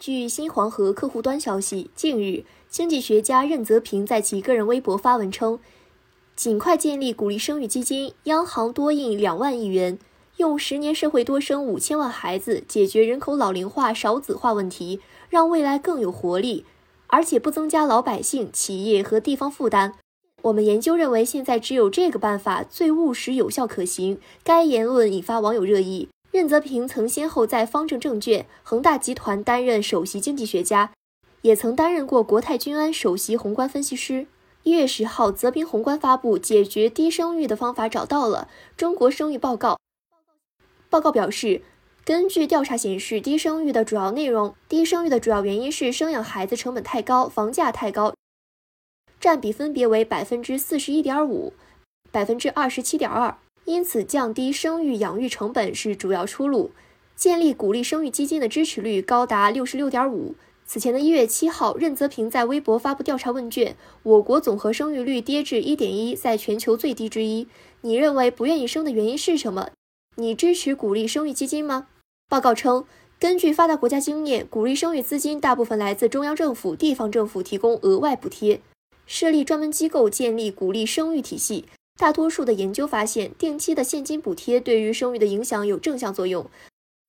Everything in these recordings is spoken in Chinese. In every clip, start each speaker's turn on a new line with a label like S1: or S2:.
S1: 据新黄河客户端消息，近日，经济学家任泽平在其个人微博发文称，尽快建立鼓励生育基金，央行多印两万亿元，用十年社会多生五千万孩子，解决人口老龄化、少子化问题，让未来更有活力，而且不增加老百姓、企业和地方负担。我们研究认为，现在只有这个办法最务实、有效、可行。该言论引发网友热议。任泽平曾先后在方正证券、恒大集团担任首席经济学家，也曾担任过国泰君安首席宏观分析师。一月十号，泽平宏观发布解决低生育的方法，找到了中国生育报告。报告表示，根据调查显示，低生育的主要内容，低生育的主要原因是生养孩子成本太高，房价太高，占比分别为百分之四十一点五、百分之二十七点二。因此，降低生育养育成本是主要出路。建立鼓励生育基金的支持率高达六十六点五。此前的一月七号，任泽平在微博发布调查问卷，我国总和生育率跌至一点一，在全球最低之一。你认为不愿意生的原因是什么？你支持鼓励生育基金吗？报告称，根据发达国家经验，鼓励生育资金大部分来自中央政府、地方政府提供额外补贴，设立专门机构建立鼓励生育体系。大多数的研究发现，定期的现金补贴对于生育的影响有正向作用。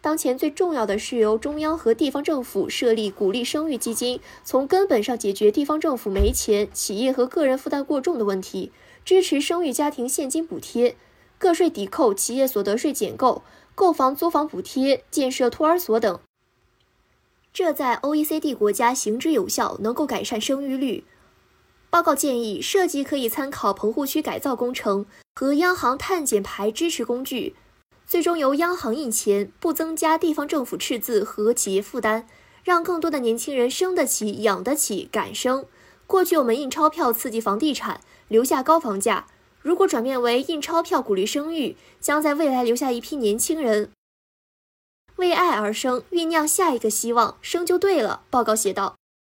S1: 当前最重要的是由中央和地方政府设立鼓励生育基金，从根本上解决地方政府没钱、企业和个人负担过重的问题，支持生育家庭现金补贴、个税抵扣、企业所得税减购、购房租房补贴、建设托儿所等。这在 OECD 国家行之有效，能够改善生育率。报告建议，设计可以参考棚户区改造工程和央行碳减排支持工具，最终由央行印钱，不增加地方政府赤字和企业负担，让更多的年轻人生得起、养得起、敢生。过去我们印钞票刺激房地产，留下高房价，如果转变为印钞票鼓励生育，将在未来留下一批年轻人为爱而生，酝酿下一个希望，生就对了。报告写道。